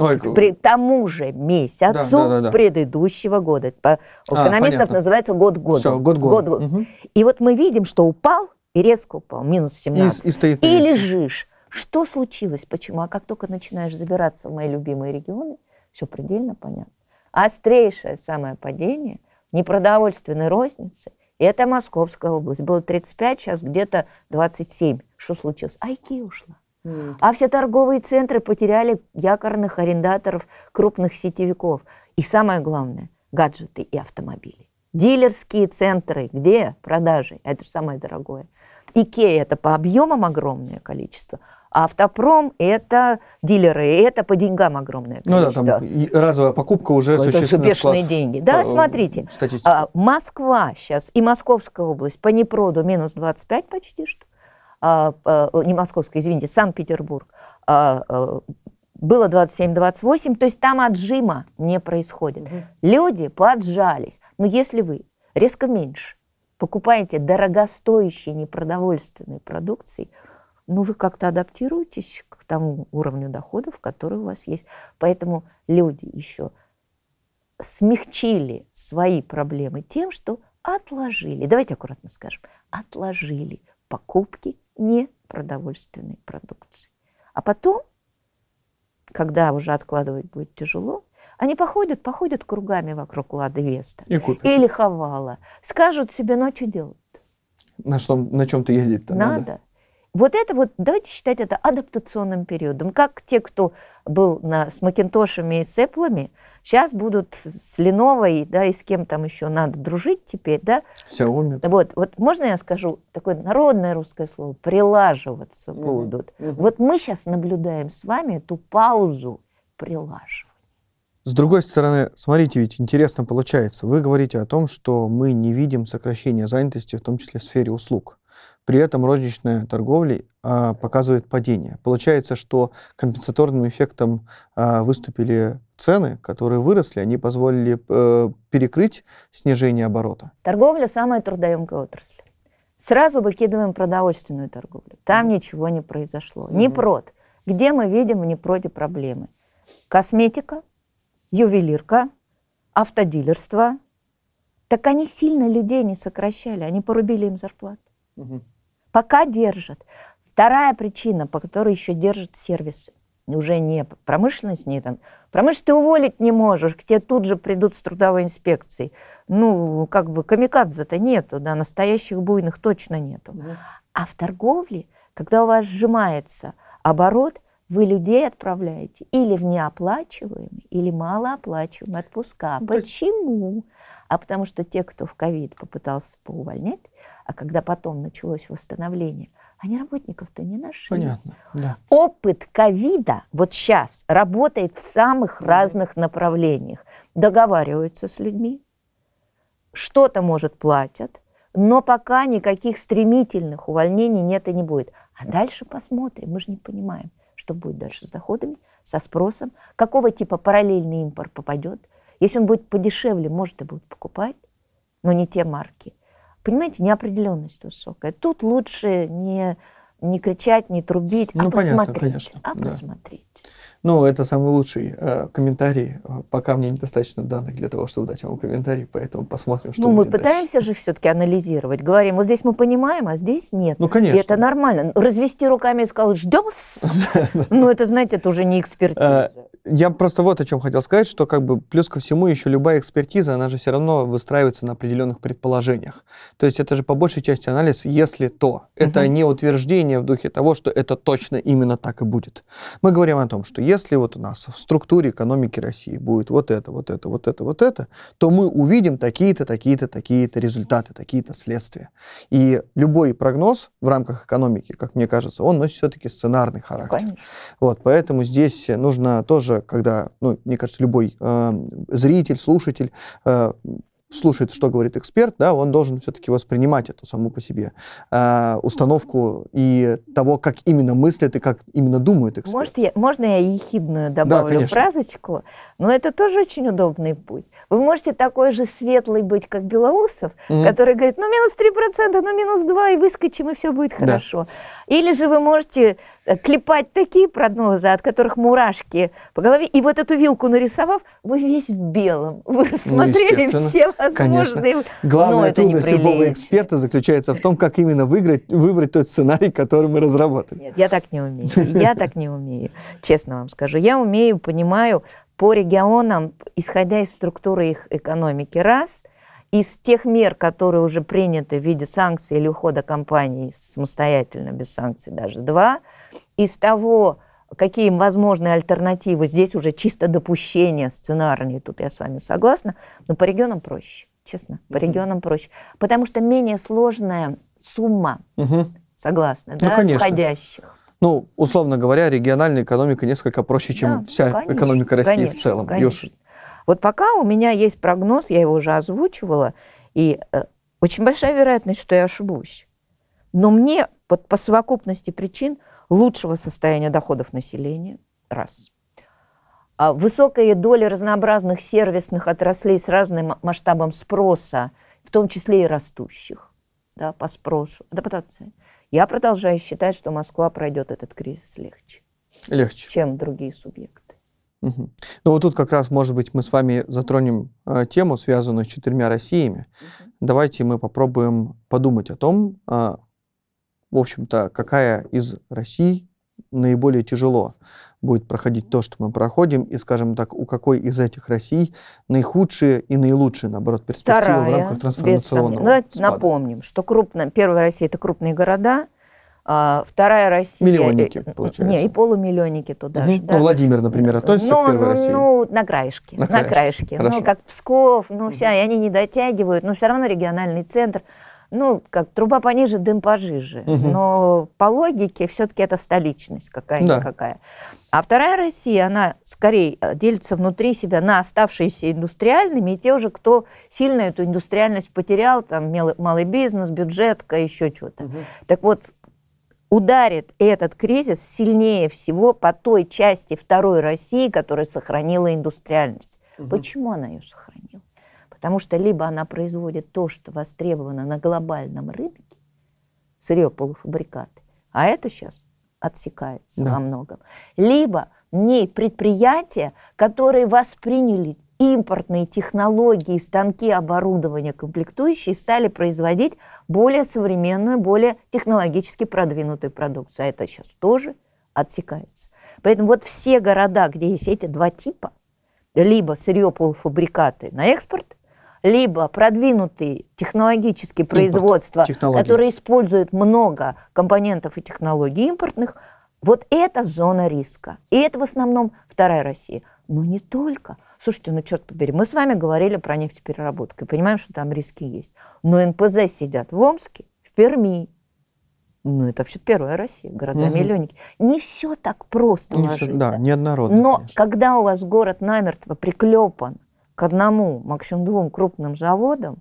Ой, к при тому же месяцу Да, да, да, предыдущего года. По- у А, экономистов понятно. называется год года. Всё, год года. Мгм. И вот мы видим, что упал и резко упал, минус И, 17. и стоит на И лежишь. Что случилось? Почему? А как только начинаешь забираться в мои любимые регионы, все предельно понятно. Острейшее самое падение непродовольственной розницы – это Московская область. Было 35, сейчас где-то 27. Что случилось? Айки ушла. А все торговые центры потеряли якорных арендаторов крупных сетевиков. И самое главное – гаджеты и автомобили. Дилерские центры, где продажи? Это же самое дорогое. Икея – это по объемам огромное количество, а автопром – это дилеры, и это по деньгам огромное Ну да, количество. там разовая покупка уже Это существенно бешеные деньги. Да, смотрите, А, Москва сейчас и Московская область по непроду минус 25 почти что. А, а, не Московская, извините, Санкт-Петербург. А, было 27-28, то есть там отжима не происходит. Люди поджались. Но если вы резко меньше покупаете дорогостоящей непродовольственной продукции, ну вы как-то адаптируетесь к тому уровню доходов, который у вас есть. Поэтому люди еще смягчили свои проблемы тем, что отложили, давайте аккуратно скажем, отложили покупки непродовольственной продукции. А потом, когда уже откладывать будет тяжело, они походят, походят кругами вокруг Лады Веста И купят. или Хавала, скажут себе, ну а что делать? На, что, на чем-то ездить-то надо. Надо. Вот это вот, давайте считать это адаптационным периодом. Как те, кто был на, с Макинтошами и с сейчас будут с Леновой, да, и с кем там еще надо дружить теперь, да. Xiaomi. Вот, вот можно я скажу такое народное русское слово? Прилаживаться Мгм, будут. мгм. Вот мы сейчас наблюдаем с вами эту паузу прилаживания. С другой стороны, смотрите, ведь интересно получается. Вы говорите о том, что мы не видим сокращения занятости, в том числе в сфере услуг. При этом розничная торговля а, показывает падение. Получается, что компенсаторным эффектом а, выступили цены, которые выросли, они позволили э, перекрыть снижение оборота. Торговля самая трудоемкая отрасль. Сразу выкидываем продовольственную торговлю. Там ничего не произошло. Не прод. Где мы видим в непроде проблемы? Косметика, ювелирка, автодилерство. Так они сильно людей не сокращали, они порубили им зарплату. Пока держат. Вторая причина, по которой еще держат сервисы, уже не промышленность, не там. Промышленность ты уволить не можешь, к тебе тут же придут с трудовой инспекцией. Ну, как бы камикадзе-то нету, да, настоящих буйных точно нету. А в торговле, когда у вас сжимается оборот, вы людей отправляете или в неоплачиваемые, или малооплачиваемые отпуска. Ну, Почему? А потому что те, кто в ковид попытался поувольнять, а когда потом началось восстановление, они работников-то не нашли. Понятно, да. Опыт ковида вот сейчас работает в самых разных направлениях. Договариваются с людьми, что-то, может, платят, но пока никаких стремительных увольнений нет и не будет. А дальше посмотрим, мы же не понимаем, что будет дальше с доходами, со спросом, какого типа параллельный импорт попадет. Если он будет подешевле, может, и будут покупать, но не те марки. Понимаете, неопределенность высокая. Тут лучше не, не кричать, не трубить, Ну, а понятно, посмотреть. конечно, а да. посмотреть. Ну, это самый лучший э, комментарий. Э, Пока мне недостаточно данных для того, чтобы дать вам комментарий, поэтому посмотрим, что ну, мы будет дальше. пытаемся же все-таки анализировать. Говорим, вот здесь мы понимаем, а здесь нет. Ну, конечно. И это нормально. Развести руками и сказать, ждем. Ну, это, знаете, это уже не экспертиза. Я просто вот о чем хотел сказать, что как бы плюс ко всему еще любая экспертиза, она же все равно выстраивается на определенных предположениях. То есть это же по большей части анализ «если то». Это не утверждение в духе того, что это точно именно так и будет. Мы говорим о том, что если вот у нас в структуре экономики России будет вот это, вот это, вот это, вот это, то мы увидим такие-то, такие-то, такие-то результаты, такие-то следствия. И любой прогноз в рамках экономики, как мне кажется, он носит все-таки сценарный характер. Конечно. Вот, поэтому здесь нужно тоже, когда, ну, мне кажется, любой э, зритель, слушатель э, слушает, что говорит эксперт, да, он должен все-таки воспринимать эту саму по себе э, установку и того, как именно мыслит и как именно думает эксперт. Может, я, можно я ехидную добавлю конечно. фразочку? Но это тоже очень удобный путь. Вы можете такой же светлый быть, как Белоусов, Мгм. который говорит, ну, минус 3%, ну, минус 2, и выскочим, и все будет Да. хорошо. Или же вы можете э, клепать такие прогнозы, от которых мурашки по голове, и вот эту вилку нарисовав, вы весь в белом. Вы рассмотрели Ну, все возможные... Но Главная трудность любого эксперта заключается в том, как именно выиграть, выбрать тот сценарий, который мы разработали. Нет, я так не умею. Я так не умею, честно вам скажу. Я умею, понимаю по регионам, исходя из структуры их экономики, раз, из тех мер, которые уже приняты в виде санкций или ухода компаний самостоятельно, без санкций даже, два, из того, какие возможные альтернативы, здесь уже чисто допущения сценарные, тут я с вами согласна, но по регионам проще, честно, по Мгм. регионам проще, потому что менее сложная сумма, Мгм. согласна, Ну, да, конечно. входящих. Ну, условно говоря, региональная экономика несколько проще, чем Да, вся конечно, экономика России конечно, в целом. конечно. Ёж- Вот пока у меня есть прогноз, я его уже озвучивала, и э, очень большая вероятность, что я ошибусь. Но мне вот по совокупности причин лучшего состояния доходов населения, раз. А высокая доля разнообразных сервисных отраслей с разным масштабом спроса, в том числе и растущих, да, по спросу, адаптация. Я продолжаю считать, что Москва пройдет этот кризис легче, Легче. чем другие субъекты. Мгм. Ну вот тут как раз, может быть, мы с вами затронем э, тему, связанную с четырьмя Россиями. Давайте мы попробуем подумать о том, а, в общем-то, какая из Россий наиболее тяжело будет проходить то, что мы проходим, и, скажем так, у какой из этих Россий наихудшие и наилучшие, наоборот, перспективы в Вторая, рамках без трансформационного. Ну, Давайте напомним, что крупно, первая Россия – это крупные города, а вторая Россия… Миллионники, э, получается. Не, и полумиллионники туда Мгм. же. да. Ну, Владимир, например, относится ну, к первой ну, России? Ну, на краешке, На на, краешке. краешке. Хорошо. Ну, как Псков, ну, вся, и они не дотягивают, но все равно региональный центр. Ну, как труба пониже, дым пожиже. Мгм. Но по логике все-таки это столичность какая-никакая. А вторая Россия, она скорее э, делится внутри себя на оставшиеся индустриальными и те уже, кто сильно эту индустриальность потерял, там малый бизнес, бюджетка, еще что-то. Так вот, ударит этот кризис сильнее всего по той части второй России, которая сохранила индустриальность. Почему она ее сохранила? Потому что либо она производит то, что востребовано на глобальном рынке, сырье, полуфабрикаты, а это сейчас отсекается Да. во многом, либо в ней предприятия, которые восприняли импортные технологии, станки, оборудование, комплектующие, стали производить более современную, более технологически продвинутую продукцию. А это сейчас тоже отсекается. Поэтому вот все города, где есть эти два типа, либо сырье полуфабрикаты на экспорт, либо продвинутые технологические производства, технологии. которые используют много компонентов и технологий импортных, вот это зона риска. И это в основном вторая Россия. Но не только. Слушайте, ну черт побери, мы с вами говорили про нефтепереработку и понимаем, что там риски есть. Но НПЗ сидят в Омске, в Перми. Ну, это вообще первая Россия, города-миллионники. Не все так просто Не ложится. да, неоднородно. Но конечно. когда у вас город намертво приклепан к одному, максимум двум крупным заводам,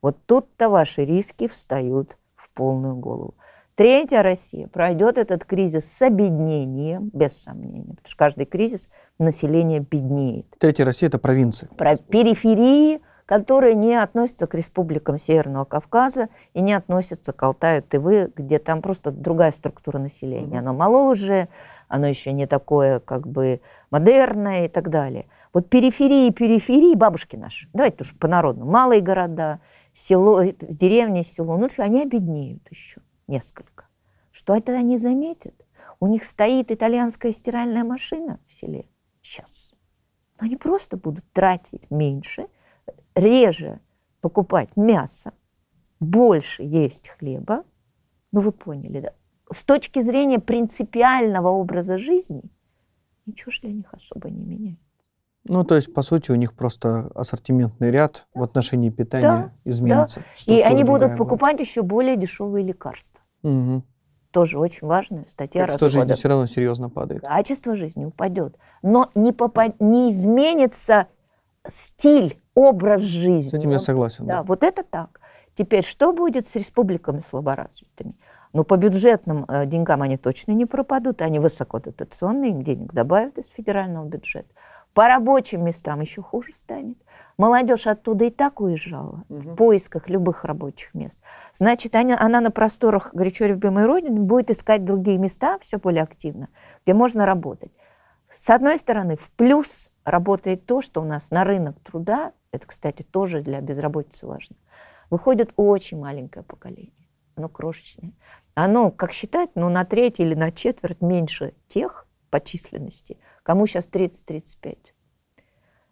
вот тут-то ваши риски встают в полную голову. Третья Россия пройдет этот кризис с обеднением, без сомнения, потому что каждый кризис население беднеет. Третья Россия – это провинция. Про периферии, которые не относятся к республикам Северного Кавказа и не относятся к Алтаю, Тывы, где там просто другая структура населения. Оно моложе, оно еще не такое как бы модерное и так далее. Вот периферии, периферии, бабушки наши, давайте уж по-народному, малые города, село, деревни, село, ну что, они обеднеют еще несколько. Что это они заметят? У них стоит итальянская стиральная машина в селе сейчас. Но они просто будут тратить меньше, реже покупать мясо, больше есть хлеба. Ну, вы поняли, да? С точки зрения принципиального образа жизни, ничего ж для них особо не меняется. Ну, то есть, по сути, у них просто ассортиментный ряд в отношении питания Да, изменится. И Структура они будут будет. покупать еще более дешевые лекарства. Мгм. Тоже очень важная статья Так что жизнь расходов. все равно серьезно падает. Качество жизни упадет. Но не, попа- не изменится стиль, образ жизни. С этим я Он согласен. Да, Да. вот это так. Теперь, что будет с республиками слаборазвитыми? Ну, по бюджетным э, деньгам они точно не пропадут, они высокодотационные, им денег добавят из федерального бюджета. По рабочим местам еще хуже станет. Молодежь оттуда и так уезжала в поисках любых рабочих мест. Значит, она, она на просторах горячо любимой Родины будет искать другие места все более активно, где можно работать. С одной стороны, в плюс работает то, что у нас на рынок труда, это, кстати, тоже для безработицы важно, выходит очень маленькое поколение. Оно крошечное. Оно, как считать, ну, на треть или на четверть меньше тех по численности, кому сейчас 30-35.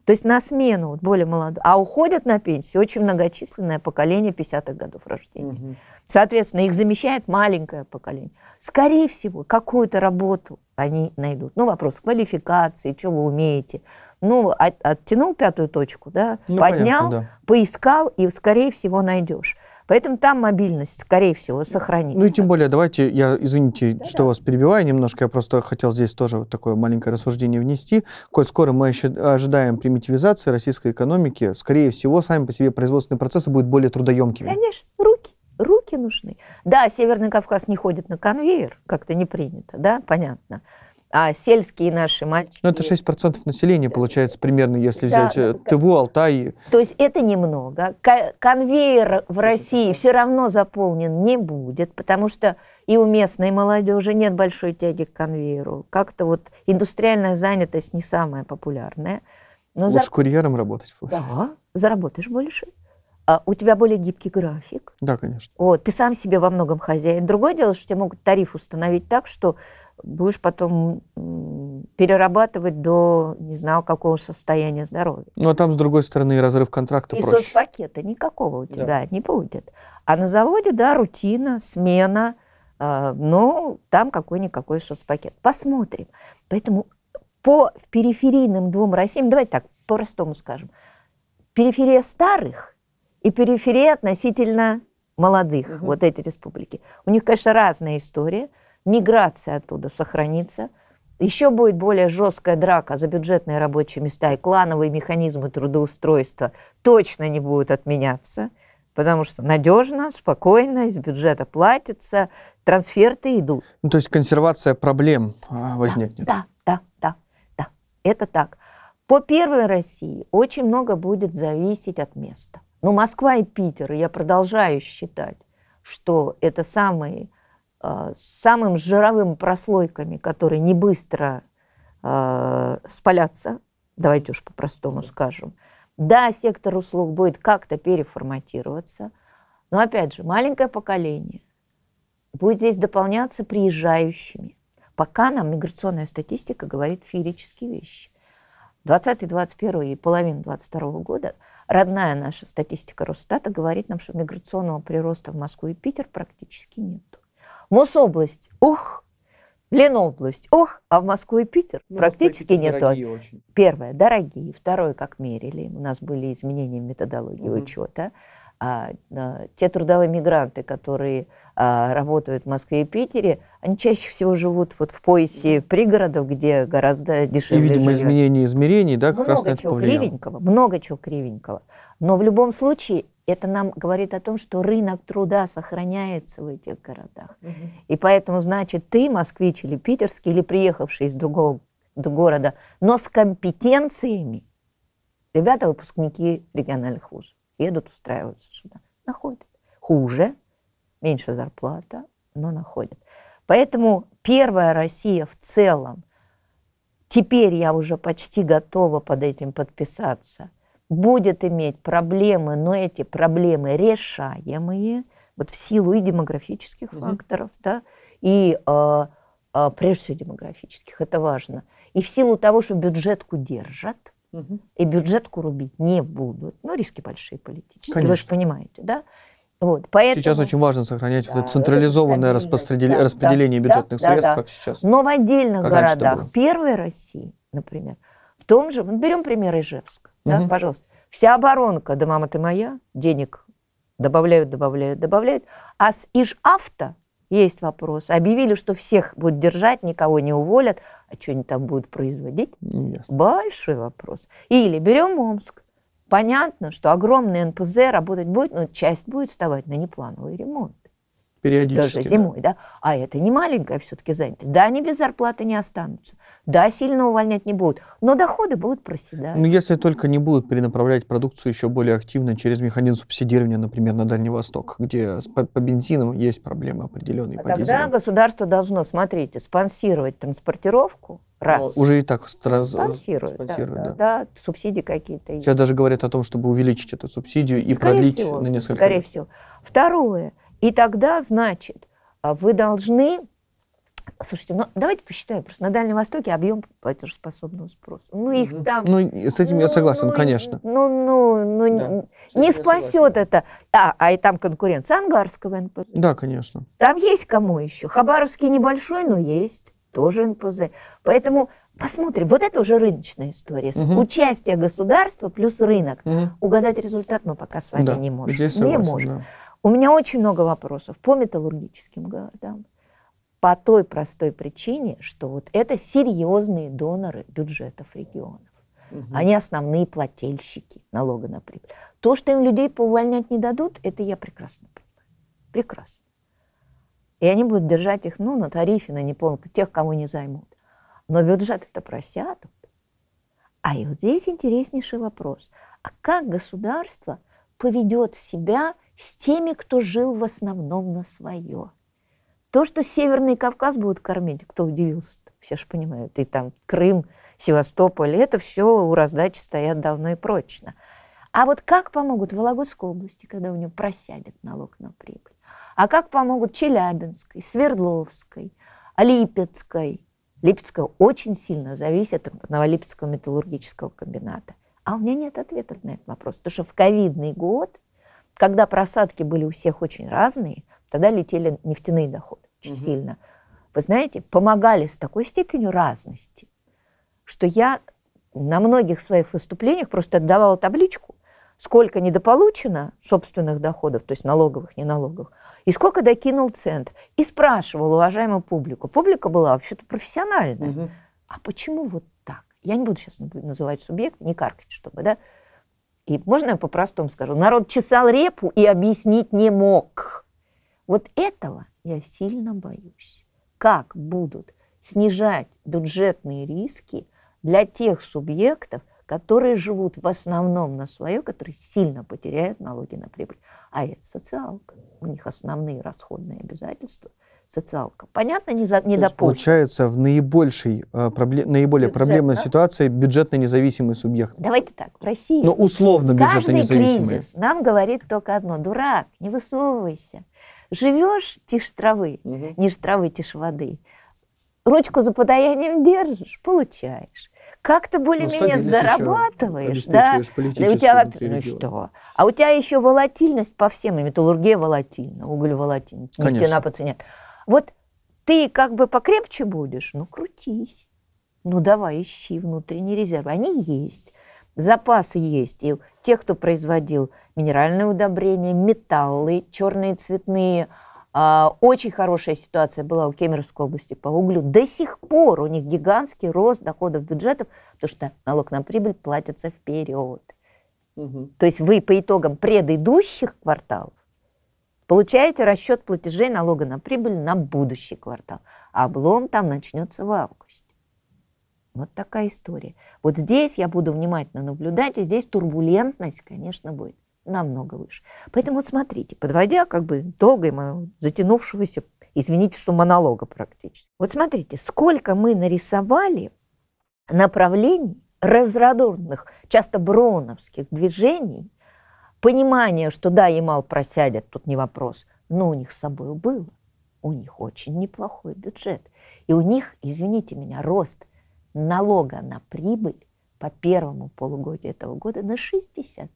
То есть на смену вот более молодых. А уходят на пенсию очень многочисленное поколение 50-х годов рождения. Соответственно, их замещает маленькое поколение. Скорее всего, какую-то работу они найдут. Ну, вопрос квалификации, что вы умеете. Ну, от- оттянул пятую точку, да, Ну, поднял, понятно, да. поискал, и, скорее всего, найдешь. Поэтому там мобильность, скорее всего, сохранится. Ну и тем более, давайте, я, извините, Да-да. что вас перебиваю немножко, я просто хотел здесь тоже вот такое маленькое рассуждение внести. Коль скоро мы ожидаем примитивизации российской экономики, скорее всего, сами по себе производственные процессы будут более трудоемкими. Конечно, руки. Руки нужны. Да, Северный Кавказ не ходит на конвейер, как-то не принято, да, понятно. А сельские наши мальчики... Ну, это 6% населения, получается, примерно, если Да, взять э, да, Тыву, Алтай. То есть это немного. Ко- Конвейер в России все равно заполнен не будет, потому что и у местной молодежи нет большой тяги к конвейеру. Как-то вот индустриальная занятость не самая популярная. Но за- Лучше курьером работать, получается. Да, заработаешь больше. А у тебя более гибкий график. Да, конечно. Вот, ты сам себе во многом хозяин. Другое дело, что тебе могут тариф установить так, что будешь потом перерабатывать до, не знаю, какого состояния здоровья. Ну, а там, с другой стороны, и разрыв контракта И проще. соцпакета никакого у тебя не будет. А на заводе, да, рутина, смена, а, ну, там какой-никакой соцпакет. Посмотрим. Поэтому по периферийным двум Россиям, давайте так, по-простому скажем, периферия старых и периферия относительно молодых, Мгм. вот эти республики. У них, конечно, разная история. Миграция оттуда сохранится. Еще будет более жесткая драка за бюджетные рабочие места и клановые механизмы трудоустройства точно не будут отменяться, потому что надежно, спокойно, из бюджета платится, трансферты идут. Ну, то есть консервация проблем а, возникнет. Да, да, да, да. Это так. По первой России очень много будет зависеть от места. Но Москва и Питер, я продолжаю считать, что это самые с самым жировым прослойками, которые не быстро э, спалятся, давайте уж по-простому скажем. Да, сектор услуг будет как-то переформатироваться, но опять же, маленькое поколение будет здесь дополняться приезжающими. Пока нам миграционная статистика говорит феерические вещи. 20, 21 и половина 22 года родная наша статистика Росстата говорит нам, что миграционного прироста в Москву и Питер практически нет. Мособласть, ох, Ленобласть, ох, а в Москву и Питер Ну, практически нет. Первое, дорогие. Второе, как мерили. У нас были изменения в методологии Мгм. учета. А, а, те трудовые мигранты, которые а, работают в Москве и Питере, они чаще всего живут вот в поясе пригородов, где гораздо И, дешевле видимо, живет. изменение измерений, да, как раз на Много это чего повлияло. кривенького, много чего кривенького. Но в любом случае это нам говорит о том, что рынок труда сохраняется в этих городах. И поэтому, значит, ты, москвич или питерский, или приехавший из другого города, но с компетенциями, ребята, выпускники региональных вузов, едут устраиваться сюда, находят. Хуже, меньше зарплата, но находят. Поэтому первая Россия в целом, теперь я уже почти готова под этим подписаться, будет иметь проблемы, но эти проблемы решаемые, вот в силу и демографических Мгм. факторов, да, и э, э, прежде всего демографических, это важно, и в силу того, что бюджетку держат, Мгм. и бюджетку рубить не будут. Ну, риски большие политические, вы Конечно. же понимаете, да? Вот, поэтому... Сейчас очень важно сохранять вот Да, это централизованное вот эту распределе- стабильность, да, распределение да, бюджетных да, средств, да. как сейчас. Но в отдельных Как это городах первой России, например, в том же, вот берем пример Ижевска, да, пожалуйста, вся оборонка «Да, мама, ты моя», денег добавляют, добавляют, добавляют, а с Ижавто есть вопрос. Объявили, что всех будут держать, никого не уволят, а что они там будут производить? Ясно. Большой вопрос. Или берем Омск. Понятно, что огромный НПЗ работать будет, но часть будет вставать на неплановый ремонт. Периодически. Даже да. зимой, да. А это не маленькая все-таки занятость. Да, они без зарплаты не останутся. Да, сильно увольнять не будут. Но доходы будут проседать. Ну, если только не будут перенаправлять продукцию еще более активно через механизм субсидирования, например, на Дальний Восток, где по, по бензинам есть проблемы определенные. А по Тогда дизелям. государство должно, смотрите, спонсировать транспортировку. Раз. Уже и так стра- спонсирует, да, спонсирует, да, да. да, субсидии какие-то есть. Сейчас даже говорят о том, чтобы увеличить эту субсидию и Скорее продлить всего, на несколько Скорее лет. всего. Второе. И тогда, значит, а, вы должны... Слушайте, ну давайте посчитаем. Просто на Дальнем Востоке объем платежеспособного спроса. Ну, их Мгм. там... Ну, с этим я ну, согласен, ну, конечно. Ну, ну, ну, Да. не я спасет согласен. это. А, а и там конкуренция ангарского НПЗ. Да, конечно. Там есть кому еще. Хабаровский небольшой, но есть. Тоже НПЗ. Поэтому посмотрим. Вот это уже рыночная история. Мгм. Участие государства плюс рынок. Мгм. Угадать результат мы пока с вами Да, не можем. не можем. да. У меня очень много вопросов по металлургическим городам. По той простой причине, что вот это серьезные доноры бюджетов регионов. Мгм. Они основные плательщики налога на прибыль. То, что им людей поувольнять не дадут, это я прекрасно понимаю. Прекрасно. И они будут держать их ну, на тарифе, на неполных, тех, кого не займут. Но бюджет это просядут. А и вот здесь интереснейший вопрос. А как государство поведет себя с теми, кто жил в основном на свое? То, что Северный Кавказ будут кормить, кто удивился все же понимают, и там Крым, Севастополь, это все у раздачи стоят давно и прочно. А вот как помогут Вологодской области, когда у нее просядет налог на прибыль? А как помогут Челябинской, Свердловской, Липецкой? Липецкая очень сильно зависит от Новолипецкого металлургического комбината. А у меня нет ответа на этот вопрос. Потому что в ковидный год, когда просадки были у всех очень разные, тогда летели нефтяные доходы очень Мгм. сильно. Вы знаете, помогали с такой степенью разности, что я на многих своих выступлениях просто отдавала табличку, сколько недополучено собственных доходов, то есть налоговых, не налоговых, и сколько докинул центр. И спрашивал уважаемую публику. Публика была вообще-то профессиональная. А почему вот так? Я не буду сейчас называть субъект, не каркать, чтобы, да? И можно я по-простому скажу? Народ чесал репу и объяснить не мог. Вот этого я сильно боюсь. Как будут снижать бюджетные риски для тех субъектов, которые живут в основном на свое, которые сильно потеряют налоги на прибыль. А это социалка. У них основные расходные обязательства – социалка. Понятно, не, за, не допустим. Получается, в наибольшей, э, проблем, наиболее Бюджет, проблемной да? ситуации бюджетно независимый субъект. Давайте так, в России Ну, условно бюджетно каждый независимый. кризис нам говорит только одно – дурак, не высовывайся. Живешь тише травы, ниже травы тише воды. Ручку за подаянием держишь, получаешь. Как ты более-менее еще зарабатываешь, да? Да у тебя, ну что? А у тебя еще волатильность по всем, и металлургия волатильна, уголь волатильна, нефтяна Конечно. по цене. Вот ты как бы покрепче будешь, ну крутись. Ну давай, ищи внутренние резервы. Они есть. Запасы есть. И у тех, кто производил минеральные удобрения, металлы, черные цветные, а, очень хорошая ситуация была у Кемеровской области по углю. До сих пор у них гигантский рост доходов бюджетов, потому что налог на прибыль платится вперед. То есть вы по итогам предыдущих кварталов получаете расчет платежей налога на прибыль на будущий квартал. А облом там начнется в августе. Вот такая история. Вот здесь я буду внимательно наблюдать, и здесь турбулентность, конечно, будет намного выше. Поэтому вот смотрите, подводя как бы долго моего затянувшегося, извините, что монолога практически. Вот смотрите, сколько мы нарисовали направлений разрадорных, часто броуновских движений, понимание, что да, Ямал просядет, тут не вопрос, но у них с собой было. У них очень неплохой бюджет. И у них, извините меня, рост налога на прибыль по первому полугодию этого года на 64%.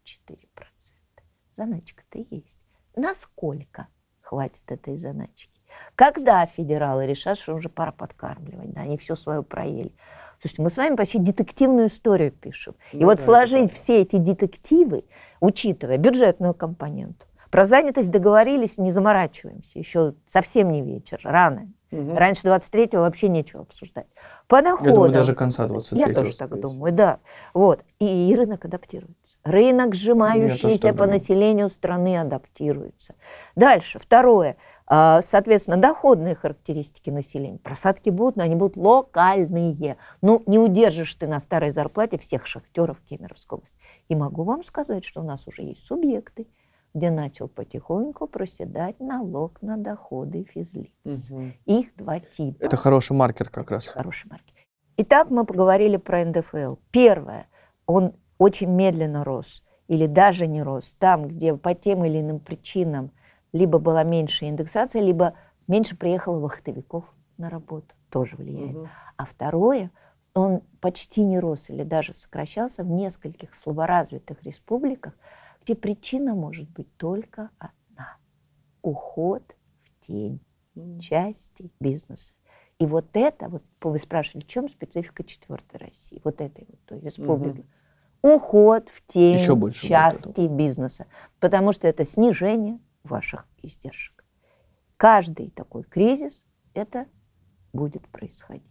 Заначка-то есть. Насколько хватит этой заначки? Когда федералы решат, что уже пора подкармливать, да, они все свое проели. Слушайте, мы с вами почти детективную историю пишем. И Ну вот да, сложить все эти детективы, учитывая бюджетную компоненту, про занятость договорились, не заморачиваемся. Еще совсем не вечер, рано. Раньше 23-го вообще нечего обсуждать. По доходам. Я думаю, даже конца 23 Я тоже так думаю, да. Вот. И, и рынок адаптируется. Рынок, сжимающийся по думаю. населению страны, адаптируется. Дальше. Второе. А, Соответственно, доходные характеристики населения. Просадки будут, но они будут локальные. Ну, не удержишь ты на старой зарплате всех шахтеров Кемеровской области. И могу вам сказать, что у нас уже есть субъекты, где начал потихоньку проседать налог на доходы физлиц. Их два типа. Это хороший маркер как раз. Хороший маркер. Итак, мы поговорили про НДФЛ. Первое, он очень медленно рос или даже не рос. Там, где по тем или иным причинам либо была меньше индексация, либо меньше приехало вахтовиков на работу. Тоже влияет. А второе, он почти не рос или даже сокращался в нескольких слаборазвитых республиках, где причина может быть только одна. Уход в тень части бизнеса. И вот это, вот вы спрашивали, в чем специфика четвертой России, вот этой вот той республики. Уход в тень Еще больше части бизнеса, потому что это снижение ваших издержек. Каждый такой кризис это будет происходить.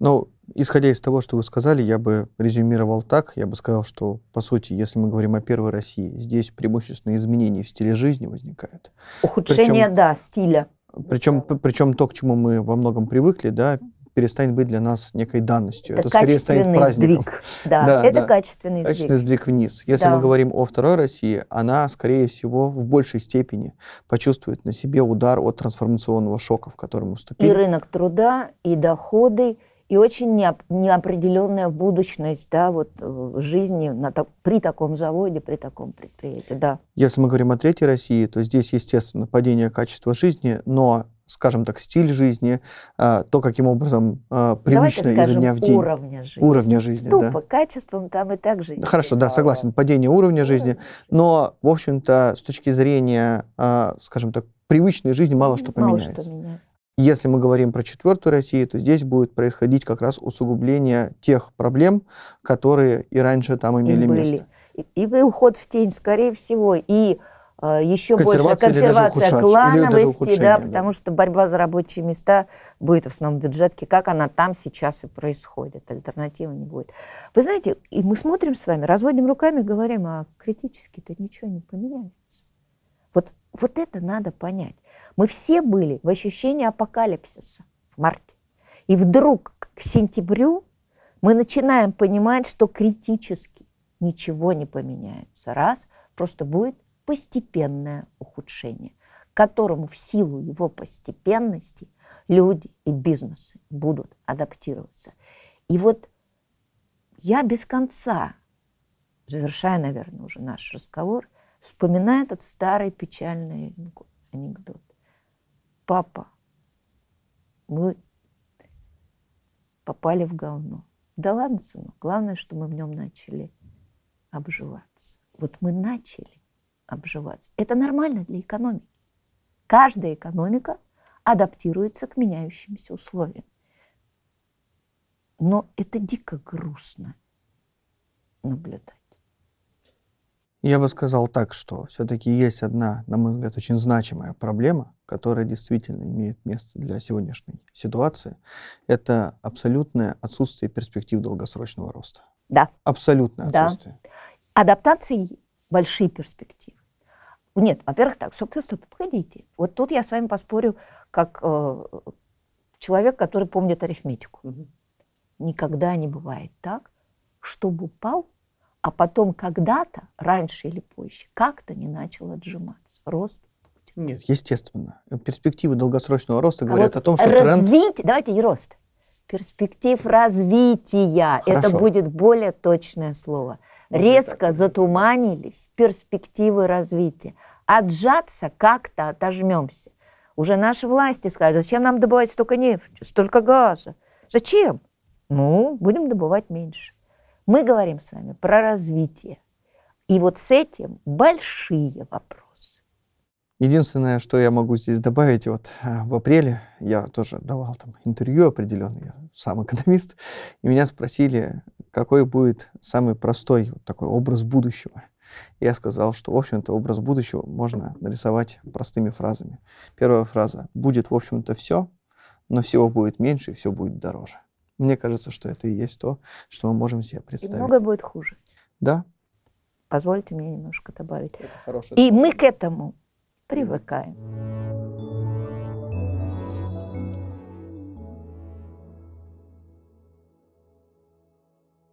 Ну, исходя из того, что вы сказали, я бы резюмировал так. Я бы сказал, что, по сути, если мы говорим о первой России, здесь преимущественно изменения в стиле жизни возникают. Ухудшение, Причем- да, стиля. Причем, причем то, к чему мы во многом привыкли, да, перестанет быть для нас некой данностью. Это, скорее станет праздником. сдвиг. Да, Да, это да. качественный Качественный сдвиг. сдвиг вниз. Если Да. мы говорим о второй России, она, скорее всего, в большей степени почувствует на себе удар от трансформационного шока, в который мы И вступили. рынок труда, и доходы, и очень неоп- неопределенная будущность да, вот, э, жизни на так- при таком заводе, при таком предприятии. Да. Если мы говорим о третьей России, то здесь, естественно, падение качества жизни, но, скажем так, стиль жизни, а, то, каким образом а, Давайте привычно изо скажем, дня в день. уровня жизни. Уровня жизни, да. Тупо качеством там и так жизнь. Хорошо, да, согласен. Падение уровня жизни. Но, в общем-то, с точки зрения, а, скажем так, привычной жизни мало что Мало поменяется. что меняется. Если мы говорим про четвертую Россию, то здесь будет происходить как раз усугубление тех проблем, которые и раньше там И имели были. место. и, и уход в тень, скорее всего, и еще больше Консервация клановости, да, да. потому что борьба за рабочие места будет в основном бюджетке, как она там сейчас и происходит, альтернативы не будет. Вы знаете, и мы смотрим с вами, разводим руками, говорим, а критически-то ничего не поменяется. Вот, вот это надо понять. Мы все были в ощущении апокалипсиса в марте. И вдруг к сентябрю мы начинаем понимать, что критически ничего не поменяется. Раз, просто будет постепенное ухудшение, к которому в силу его постепенности люди и бизнесы будут адаптироваться. И вот я без конца, завершая, наверное, уже наш разговор, вспоминаю этот старый печальный анекдот. Папа, мы попали в говно. Да ладно, сынок, главное, что мы в нем начали обживаться. Вот мы начали обживаться. Это нормально для экономики. Каждая экономика адаптируется к меняющимся условиям. Но это дико грустно наблюдать. Я бы сказал так, что все-таки есть одна, на мой взгляд, очень значимая проблема, которая действительно имеет место для сегодняшней ситуации. Это абсолютное отсутствие перспектив долгосрочного роста. Да, Абсолютное Да. отсутствие. адаптации большие перспективы. Нет, во-первых, так, стоп, погодите. Вот тут я с вами поспорю, как э, человек, который помнит арифметику. Никогда не бывает так, чтобы упал, а потом когда-то, раньше или позже, как-то не начал отжиматься. Рост. Нет, естественно. Перспективы долгосрочного роста А говорят вот о том, что тренд... развитие, давайте не рост, перспектив развития, это Хорошо. будет более точное слово. Резко затуманились перспективы развития. Отжаться как-то отожмемся. Уже наши власти сказали, зачем нам добывать столько нефти, столько газа? Зачем? Ну, будем добывать меньше. Мы говорим с вами про развитие. И вот с этим большие вопросы. Единственное, что я могу здесь добавить, вот а, в апреле я тоже давал там интервью определенный, я сам экономист, и меня спросили, какой будет самый простой вот такой образ будущего. Я сказал, что, в общем-то, образ будущего можно нарисовать простыми фразами. Первая фраза «будет, в общем-то, все, но всего будет меньше, и все будет дороже». Мне кажется, что это и есть то, что мы можем себе И представить. многое будет хуже. Да? Позвольте мне немножко добавить. Это хорошее И мы к этому привыкаем.